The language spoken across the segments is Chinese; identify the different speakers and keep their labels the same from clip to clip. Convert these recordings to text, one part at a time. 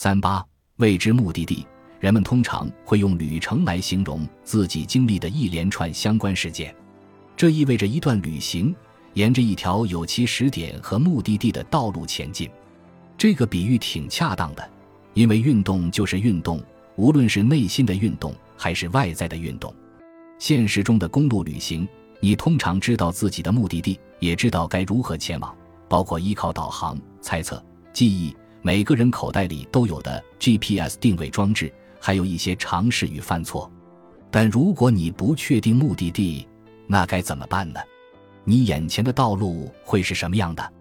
Speaker 1: 三八未知目的地，人们通常会用旅程来形容自己经历的一连串相关事件，这意味着一段旅行沿着一条有其始点和目的地的道路前进。这个比喻挺恰当的，因为运动就是运动，无论是内心的运动还是外在的运动。现实中的公路旅行，你通常知道自己的目的地，也知道该如何前往，包括依靠导航、猜测、记忆。每个人口袋里都有的 GPS 定位装置，还有一些尝试与犯错。但如果你不确定目的地，那该怎么办呢？你眼前的道路会是什么样的？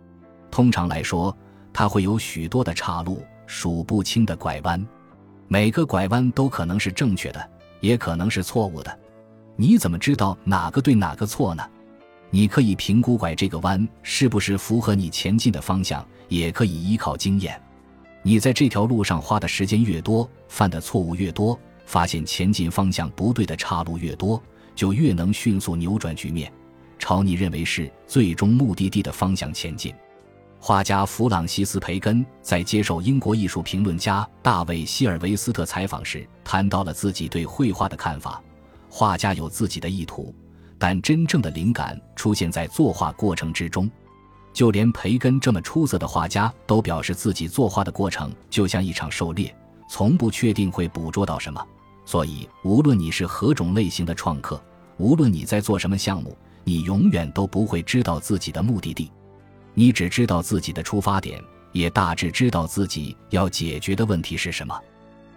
Speaker 1: 通常来说，它会有许多的岔路、数不清的拐弯。每个拐弯都可能是正确的，也可能是错误的。你怎么知道哪个对哪个错呢？你可以评估拐这个弯是不是符合你前进的方向，也可以依靠经验。你在这条路上花的时间越多，犯的错误越多，发现前进方向不对的岔路越多，就越能迅速扭转局面，朝你认为是最终目的地的方向前进。画家弗朗西斯·培根在接受英国艺术评论家大卫·希尔维斯特采访时，谈到了自己对绘画的看法。画家有自己的意图，但真正的灵感出现在作画过程之中。就连培根这么出色的画家都表示自己作画的过程就像一场狩猎，从不确定会捕捉到什么。所以，无论你是何种类型的创客，无论你在做什么项目，你永远都不会知道自己的目的地。你只知道自己的出发点，也大致知道自己要解决的问题是什么。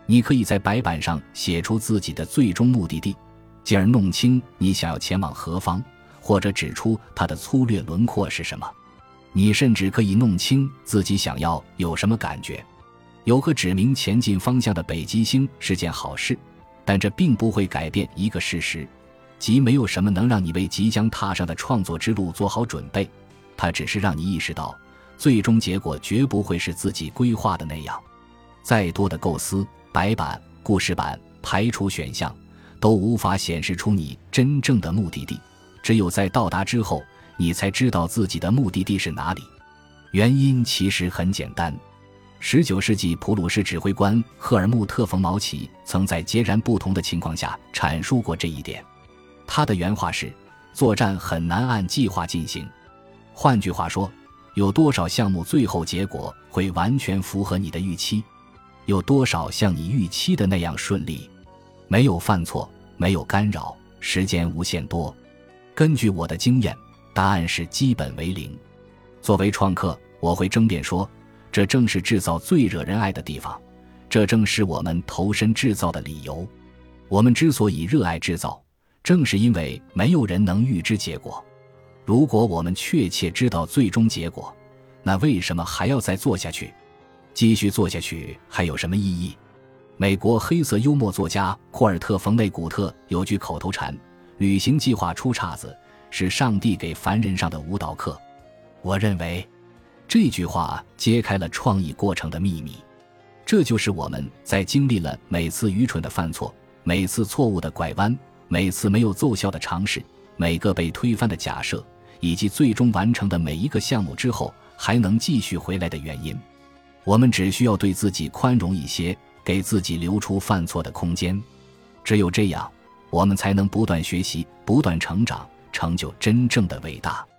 Speaker 1: 你可以在白板上写出自己的最终目的地，进而弄清你想要前往何方，或者指出它的粗略轮廓是什么。你甚至可以弄清自己想要有什么感觉。有个指明前进方向的北极星是件好事，但这并不会改变一个事实，即没有什么能让你为即将踏上的创作之路做好准备。它只是让你意识到，最终结果绝不会是自己规划的那样。再多的构思、白板、故事板、排除选项，都无法显示出你真正的目的地。只有在到达之后。你才知道自己的目的地是哪里，原因其实很简单。十九世纪普鲁士指挥官赫尔穆特·冯·毛奇曾在截然不同的情况下阐述过这一点。他的原话是：“作战很难按计划进行。”换句话说，有多少项目最后结果会完全符合你的预期？有多少像你预期的那样顺利？没有犯错，没有干扰，时间无限多。根据我的经验。答案是基本为零。作为创客，我会争辩说，这正是制造最惹人爱的地方，这正是我们投身制造的理由。我们之所以热爱制造，正是因为没有人能预知结果。如果我们确切知道最终结果，那为什么还要再做下去？继续做下去还有什么意义？美国黑色幽默作家库尔特·冯内古特有句口头禅：“旅行计划出岔子。”是上帝给凡人上的舞蹈课，我认为这句话揭开了创意过程的秘密。这就是我们在经历了每次愚蠢的犯错、每次错误的拐弯、每次没有奏效的尝试、每个被推翻的假设，以及最终完成的每一个项目之后，还能继续回来的原因。我们只需要对自己宽容一些，给自己留出犯错的空间。只有这样，我们才能不断学习、不断成长。成就真正的伟大。